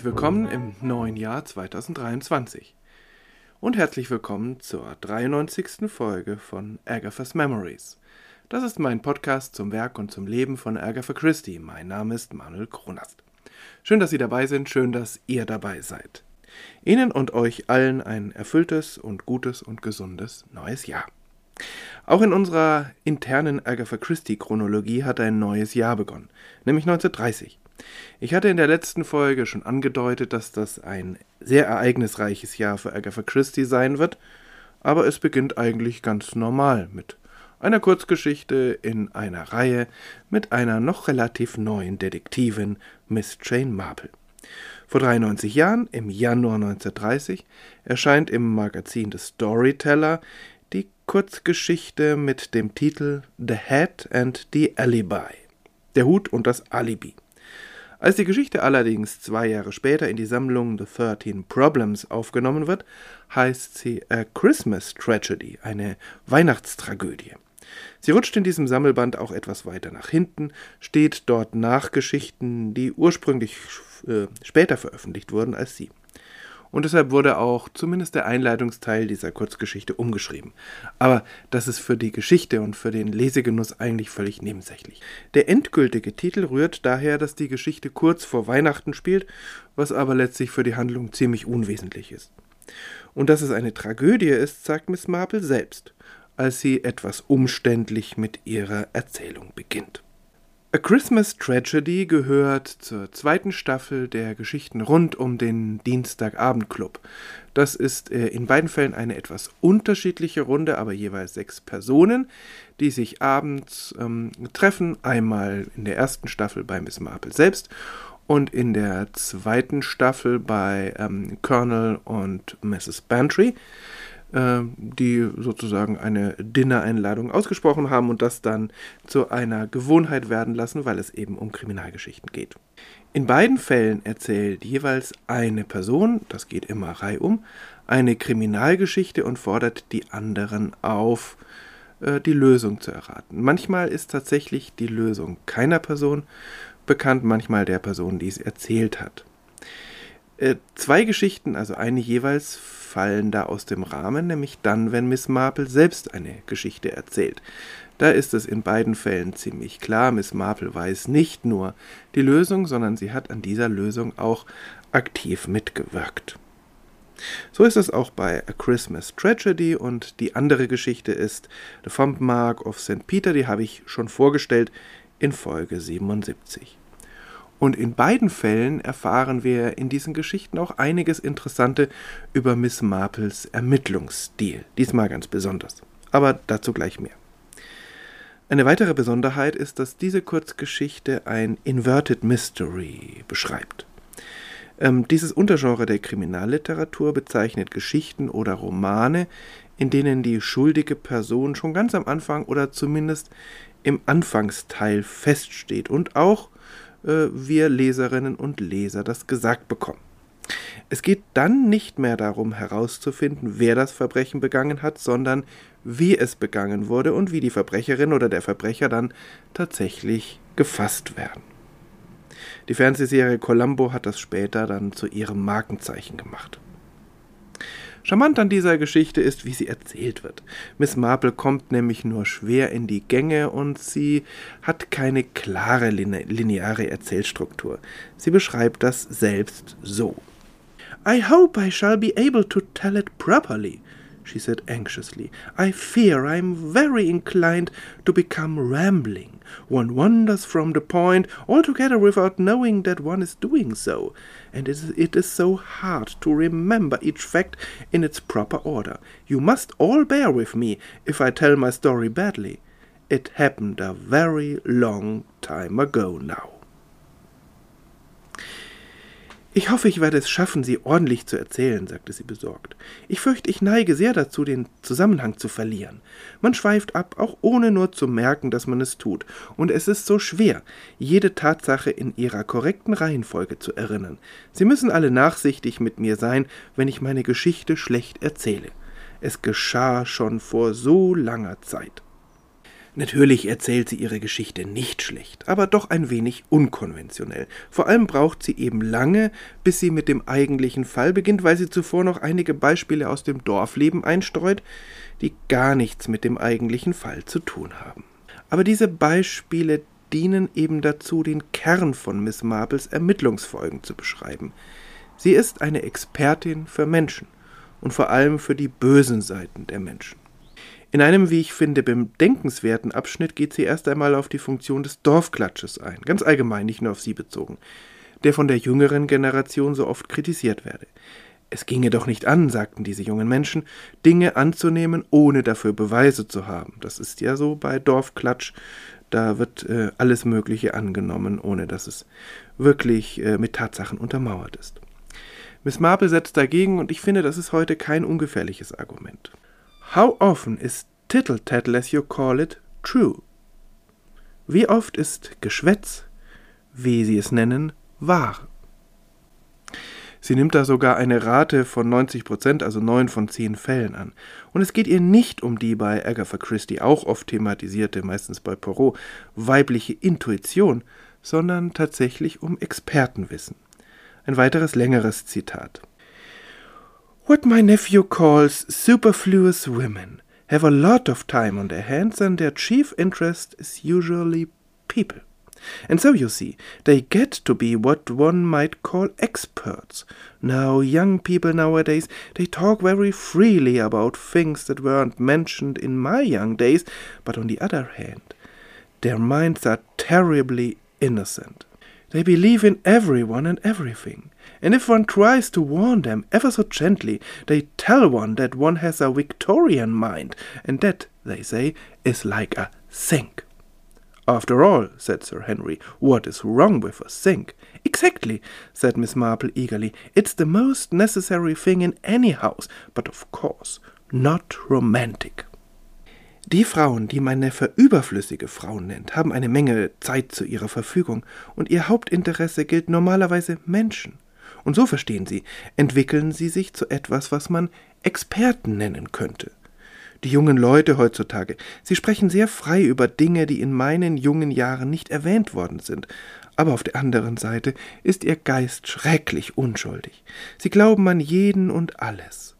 herzlich willkommen im neuen Jahr 2023. Und herzlich willkommen zur 93. Folge von Agatha's Memories. Das ist mein Podcast zum Werk und zum Leben von Agatha Christie. Mein Name ist Manuel Kronast. Schön, dass Sie dabei sind, schön, dass ihr dabei seid. Ihnen und euch allen ein erfülltes und gutes und gesundes neues Jahr. Auch in unserer internen Agatha Christie-Chronologie hat ein neues Jahr begonnen, nämlich 1930. Ich hatte in der letzten Folge schon angedeutet, dass das ein sehr ereignisreiches Jahr für Agatha Christie sein wird, aber es beginnt eigentlich ganz normal mit einer Kurzgeschichte in einer Reihe mit einer noch relativ neuen Detektivin, Miss Jane Marple. Vor 93 Jahren, im Januar 1930, erscheint im Magazin The Storyteller die Kurzgeschichte mit dem Titel The Hat and the Alibi. Der Hut und das Alibi. Als die Geschichte allerdings zwei Jahre später in die Sammlung The Thirteen Problems aufgenommen wird, heißt sie A Christmas Tragedy, eine Weihnachtstragödie. Sie rutscht in diesem Sammelband auch etwas weiter nach hinten, steht dort nach Geschichten, die ursprünglich äh, später veröffentlicht wurden als sie und deshalb wurde auch zumindest der Einleitungsteil dieser Kurzgeschichte umgeschrieben. Aber das ist für die Geschichte und für den Lesegenuss eigentlich völlig nebensächlich. Der endgültige Titel rührt daher, dass die Geschichte kurz vor Weihnachten spielt, was aber letztlich für die Handlung ziemlich unwesentlich ist. Und dass es eine Tragödie ist, sagt Miss Marple selbst, als sie etwas umständlich mit ihrer Erzählung beginnt. A Christmas Tragedy gehört zur zweiten Staffel der Geschichten rund um den Dienstagabendclub. Das ist äh, in beiden Fällen eine etwas unterschiedliche Runde, aber jeweils sechs Personen, die sich abends ähm, treffen. Einmal in der ersten Staffel bei Miss Marple selbst und in der zweiten Staffel bei ähm, Colonel und Mrs. Bantry. Äh, die sozusagen eine Dinner-Einladung ausgesprochen haben und das dann zu einer Gewohnheit werden lassen, weil es eben um Kriminalgeschichten geht. In beiden Fällen erzählt jeweils eine Person, das geht immer reihum, eine Kriminalgeschichte und fordert die anderen auf, äh, die Lösung zu erraten. Manchmal ist tatsächlich die Lösung keiner Person bekannt, manchmal der Person, die es erzählt hat. Äh, zwei Geschichten, also eine jeweils, fallen da aus dem Rahmen, nämlich dann, wenn Miss Marple selbst eine Geschichte erzählt. Da ist es in beiden Fällen ziemlich klar, Miss Marple weiß nicht nur die Lösung, sondern sie hat an dieser Lösung auch aktiv mitgewirkt. So ist es auch bei A Christmas Tragedy und die andere Geschichte ist The Fump Mark of St. Peter, die habe ich schon vorgestellt in Folge 77. Und in beiden Fällen erfahren wir in diesen Geschichten auch einiges Interessante über Miss Marples Ermittlungsstil, diesmal ganz besonders. Aber dazu gleich mehr. Eine weitere Besonderheit ist, dass diese Kurzgeschichte ein Inverted Mystery beschreibt. Ähm, dieses Untergenre der Kriminalliteratur bezeichnet Geschichten oder Romane, in denen die schuldige Person schon ganz am Anfang oder zumindest im Anfangsteil feststeht und auch äh, wir Leserinnen und Leser das gesagt bekommen. Es geht dann nicht mehr darum herauszufinden, wer das Verbrechen begangen hat, sondern wie es begangen wurde und wie die Verbrecherin oder der Verbrecher dann tatsächlich gefasst werden. Die Fernsehserie Columbo hat das später dann zu ihrem Markenzeichen gemacht. Charmant an dieser Geschichte ist, wie sie erzählt wird. Miss Marple kommt nämlich nur schwer in die Gänge und sie hat keine klare lineare Erzählstruktur. Sie beschreibt das selbst so. I hope I shall be able to tell it properly she said anxiously. I fear I am very inclined to become rambling. One wanders from the point altogether without knowing that one is doing so, and it is so hard to remember each fact in its proper order. You must all bear with me if I tell my story badly. It happened a very long time ago now. Ich hoffe, ich werde es schaffen, sie ordentlich zu erzählen, sagte sie besorgt. Ich fürchte, ich neige sehr dazu, den Zusammenhang zu verlieren. Man schweift ab, auch ohne nur zu merken, dass man es tut, und es ist so schwer, jede Tatsache in ihrer korrekten Reihenfolge zu erinnern. Sie müssen alle nachsichtig mit mir sein, wenn ich meine Geschichte schlecht erzähle. Es geschah schon vor so langer Zeit. Natürlich erzählt sie ihre Geschichte nicht schlecht, aber doch ein wenig unkonventionell. Vor allem braucht sie eben lange, bis sie mit dem eigentlichen Fall beginnt, weil sie zuvor noch einige Beispiele aus dem Dorfleben einstreut, die gar nichts mit dem eigentlichen Fall zu tun haben. Aber diese Beispiele dienen eben dazu, den Kern von Miss Marples Ermittlungsfolgen zu beschreiben. Sie ist eine Expertin für Menschen und vor allem für die bösen Seiten der Menschen. In einem, wie ich finde, bedenkenswerten Abschnitt geht sie erst einmal auf die Funktion des Dorfklatsches ein, ganz allgemein, nicht nur auf sie bezogen, der von der jüngeren Generation so oft kritisiert werde. Es ginge doch nicht an, sagten diese jungen Menschen, Dinge anzunehmen, ohne dafür Beweise zu haben. Das ist ja so bei Dorfklatsch, da wird äh, alles Mögliche angenommen, ohne dass es wirklich äh, mit Tatsachen untermauert ist. Miss Marple setzt dagegen, und ich finde, das ist heute kein ungefährliches Argument. How often is tittle-tattle, as you call it, true? Wie oft ist Geschwätz, wie Sie es nennen, wahr? Sie nimmt da sogar eine Rate von 90 Prozent, also neun von zehn Fällen an. Und es geht ihr nicht um die bei Agatha Christie auch oft thematisierte, meistens bei Poirot, weibliche Intuition, sondern tatsächlich um Expertenwissen. Ein weiteres längeres Zitat. What my nephew calls superfluous women have a lot of time on their hands, and their chief interest is usually people. And so you see, they get to be what one might call experts. Now, young people nowadays, they talk very freely about things that weren't mentioned in my young days, but on the other hand, their minds are terribly innocent. They believe in everyone and everything and if one tries to warn them ever so gently, they tell one that one has a Victorian mind, and that, they say, is like a sink. After all, said Sir Henry, what is wrong with a sink? Exactly, said Miss Marple eagerly. It's the most necessary thing in any house, but of course not romantic. Die Frauen, die mein Neffe überflüssige Frauen nennt, haben eine Menge Zeit zu ihrer Verfügung, und ihr Hauptinteresse gilt normalerweise Menschen. Und so verstehen Sie, entwickeln sie sich zu etwas, was man Experten nennen könnte. Die jungen Leute heutzutage, sie sprechen sehr frei über Dinge, die in meinen jungen Jahren nicht erwähnt worden sind, aber auf der anderen Seite ist ihr Geist schrecklich unschuldig. Sie glauben an jeden und alles.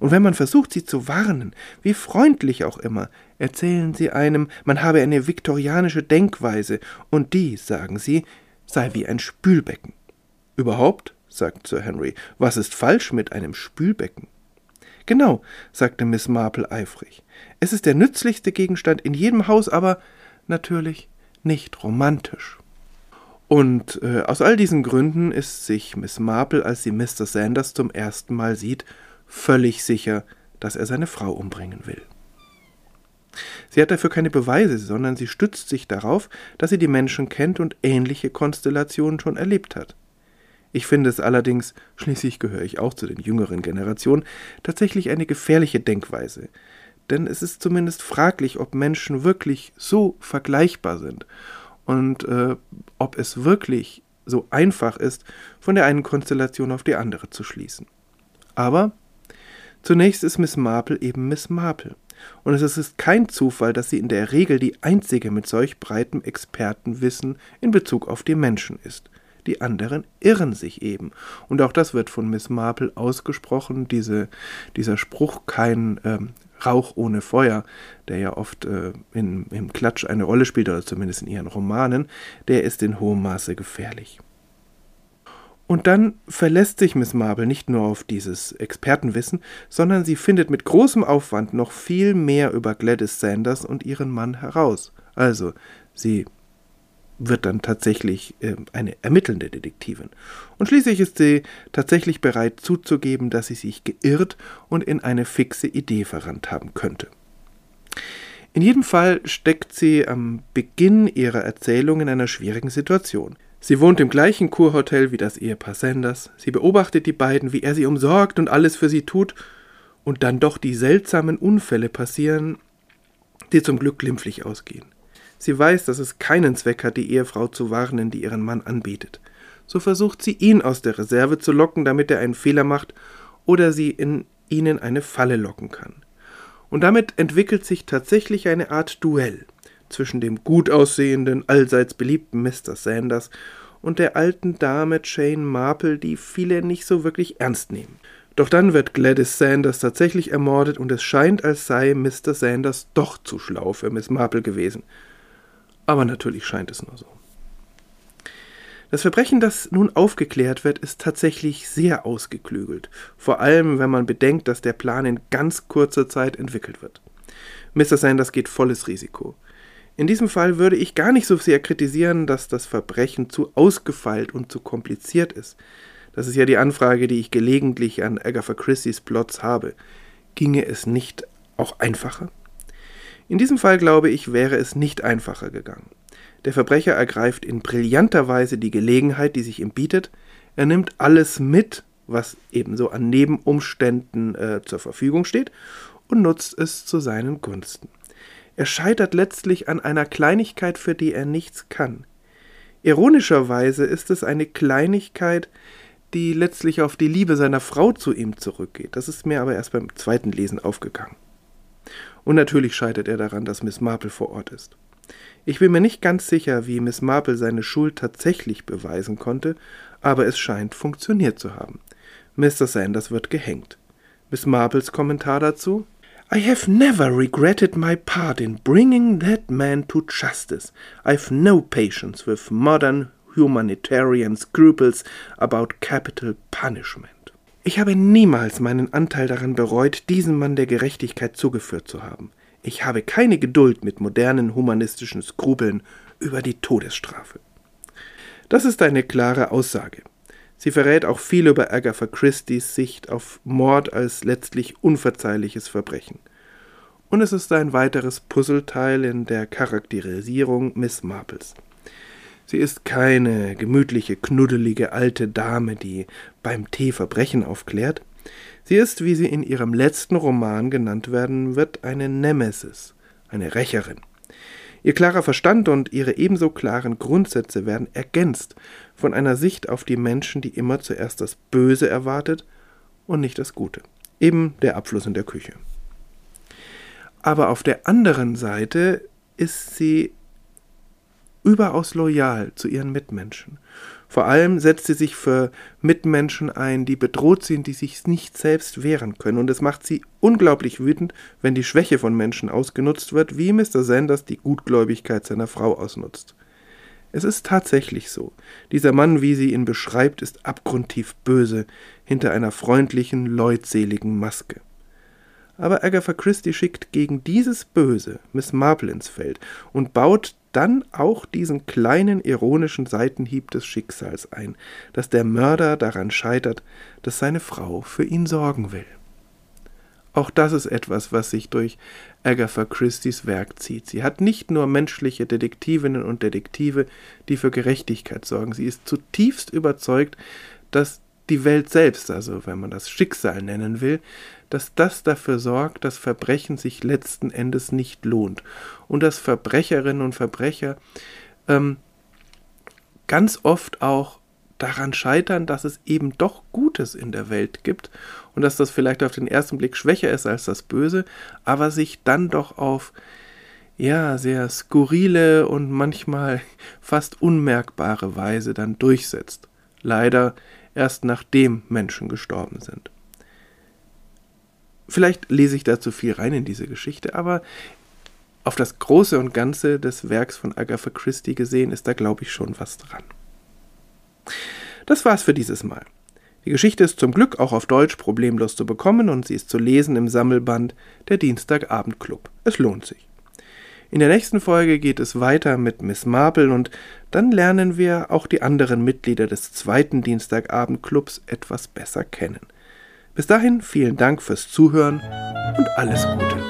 Und wenn man versucht, sie zu warnen, wie freundlich auch immer, erzählen sie einem, man habe eine viktorianische Denkweise, und die, sagen sie, sei wie ein Spülbecken. Überhaupt sagt Sir Henry. Was ist falsch mit einem Spülbecken? Genau, sagte Miss Marple eifrig. Es ist der nützlichste Gegenstand in jedem Haus, aber natürlich nicht romantisch. Und äh, aus all diesen Gründen ist sich Miss Marple, als sie Mr. Sanders zum ersten Mal sieht, völlig sicher, dass er seine Frau umbringen will. Sie hat dafür keine Beweise, sondern sie stützt sich darauf, dass sie die Menschen kennt und ähnliche Konstellationen schon erlebt hat. Ich finde es allerdings, schließlich gehöre ich auch zu den jüngeren Generationen, tatsächlich eine gefährliche Denkweise. Denn es ist zumindest fraglich, ob Menschen wirklich so vergleichbar sind und äh, ob es wirklich so einfach ist, von der einen Konstellation auf die andere zu schließen. Aber zunächst ist Miss Marple eben Miss Marple. Und es ist kein Zufall, dass sie in der Regel die einzige mit solch breitem Expertenwissen in Bezug auf die Menschen ist die anderen irren sich eben. Und auch das wird von Miss Marple ausgesprochen, diese, dieser Spruch, kein ähm, Rauch ohne Feuer, der ja oft äh, in, im Klatsch eine Rolle spielt, oder zumindest in ihren Romanen, der ist in hohem Maße gefährlich. Und dann verlässt sich Miss Marple nicht nur auf dieses Expertenwissen, sondern sie findet mit großem Aufwand noch viel mehr über Gladys Sanders und ihren Mann heraus. Also, sie wird dann tatsächlich äh, eine ermittelnde Detektivin. Und schließlich ist sie tatsächlich bereit zuzugeben, dass sie sich geirrt und in eine fixe Idee verrannt haben könnte. In jedem Fall steckt sie am Beginn ihrer Erzählung in einer schwierigen Situation. Sie wohnt im gleichen Kurhotel wie das Ehepaar Sanders, sie beobachtet die beiden, wie er sie umsorgt und alles für sie tut, und dann doch die seltsamen Unfälle passieren, die zum Glück glimpflich ausgehen. Sie weiß, dass es keinen Zweck hat, die Ehefrau zu warnen, die ihren Mann anbetet. So versucht sie ihn aus der Reserve zu locken, damit er einen Fehler macht oder sie in ihnen eine Falle locken kann. Und damit entwickelt sich tatsächlich eine Art Duell. Zwischen dem gut aussehenden, allseits beliebten Mr. Sanders und der alten Dame Jane Marple, die viele nicht so wirklich ernst nehmen. Doch dann wird Gladys Sanders tatsächlich ermordet und es scheint, als sei Mr. Sanders doch zu schlau für Miss Marple gewesen. Aber natürlich scheint es nur so. Das Verbrechen, das nun aufgeklärt wird, ist tatsächlich sehr ausgeklügelt, vor allem wenn man bedenkt, dass der Plan in ganz kurzer Zeit entwickelt wird. Mr. Sanders geht volles Risiko. In diesem Fall würde ich gar nicht so sehr kritisieren, dass das Verbrechen zu ausgefeilt und zu kompliziert ist. Das ist ja die Anfrage, die ich gelegentlich an Agatha Christie's Plots habe. Ginge es nicht auch einfacher? In diesem Fall glaube ich, wäre es nicht einfacher gegangen. Der Verbrecher ergreift in brillanter Weise die Gelegenheit, die sich ihm bietet. Er nimmt alles mit, was ebenso an Nebenumständen äh, zur Verfügung steht, und nutzt es zu seinen Gunsten. Er scheitert letztlich an einer Kleinigkeit, für die er nichts kann. Ironischerweise ist es eine Kleinigkeit, die letztlich auf die Liebe seiner Frau zu ihm zurückgeht. Das ist mir aber erst beim zweiten Lesen aufgegangen. Und natürlich scheitert er daran, dass Miss Marple vor Ort ist. Ich bin mir nicht ganz sicher, wie Miss Marple seine Schuld tatsächlich beweisen konnte, aber es scheint funktioniert zu haben. Mr. Sanders wird gehängt. Miss Marples Kommentar dazu? I have never regretted my part in bringing that man to justice. I've no patience with modern humanitarian scruples about capital punishment. Ich habe niemals meinen Anteil daran bereut, diesen Mann der Gerechtigkeit zugeführt zu haben. Ich habe keine Geduld mit modernen humanistischen Skrupeln über die Todesstrafe. Das ist eine klare Aussage. Sie verrät auch viel über Agatha Christie's Sicht auf Mord als letztlich unverzeihliches Verbrechen. Und es ist ein weiteres Puzzleteil in der Charakterisierung Miss Marples. Sie ist keine gemütliche, knuddelige alte Dame, die beim Tee Verbrechen aufklärt. Sie ist, wie sie in ihrem letzten Roman genannt werden wird, eine Nemesis, eine Rächerin. Ihr klarer Verstand und ihre ebenso klaren Grundsätze werden ergänzt von einer Sicht auf die Menschen, die immer zuerst das Böse erwartet und nicht das Gute. Eben der Abfluss in der Küche. Aber auf der anderen Seite ist sie überaus loyal zu ihren Mitmenschen. Vor allem setzt sie sich für Mitmenschen ein, die bedroht sind, die sich nicht selbst wehren können. Und es macht sie unglaublich wütend, wenn die Schwäche von Menschen ausgenutzt wird, wie Mr. Sanders die Gutgläubigkeit seiner Frau ausnutzt. Es ist tatsächlich so. Dieser Mann, wie sie ihn beschreibt, ist abgrundtief böse, hinter einer freundlichen, leutseligen Maske. Aber Agatha Christie schickt gegen dieses Böse Miss Marple ins Feld und baut dann auch diesen kleinen ironischen Seitenhieb des Schicksals ein, dass der Mörder daran scheitert, dass seine Frau für ihn sorgen will. Auch das ist etwas, was sich durch Agatha Christie's Werk zieht. Sie hat nicht nur menschliche Detektivinnen und Detektive, die für Gerechtigkeit sorgen. Sie ist zutiefst überzeugt, dass die Welt selbst, also wenn man das Schicksal nennen will, dass das dafür sorgt, dass Verbrechen sich letzten Endes nicht lohnt und dass Verbrecherinnen und Verbrecher ähm, ganz oft auch daran scheitern, dass es eben doch Gutes in der Welt gibt und dass das vielleicht auf den ersten Blick schwächer ist als das Böse, aber sich dann doch auf ja sehr skurrile und manchmal fast unmerkbare Weise dann durchsetzt. Leider erst nachdem Menschen gestorben sind. Vielleicht lese ich da zu viel rein in diese Geschichte, aber auf das Große und Ganze des Werks von Agatha Christie gesehen ist da, glaube ich, schon was dran. Das war's für dieses Mal. Die Geschichte ist zum Glück auch auf Deutsch problemlos zu bekommen und sie ist zu lesen im Sammelband Der Dienstagabendclub. Es lohnt sich. In der nächsten Folge geht es weiter mit Miss Marple und dann lernen wir auch die anderen Mitglieder des zweiten Dienstagabendclubs etwas besser kennen. Bis dahin vielen Dank fürs Zuhören und alles Gute.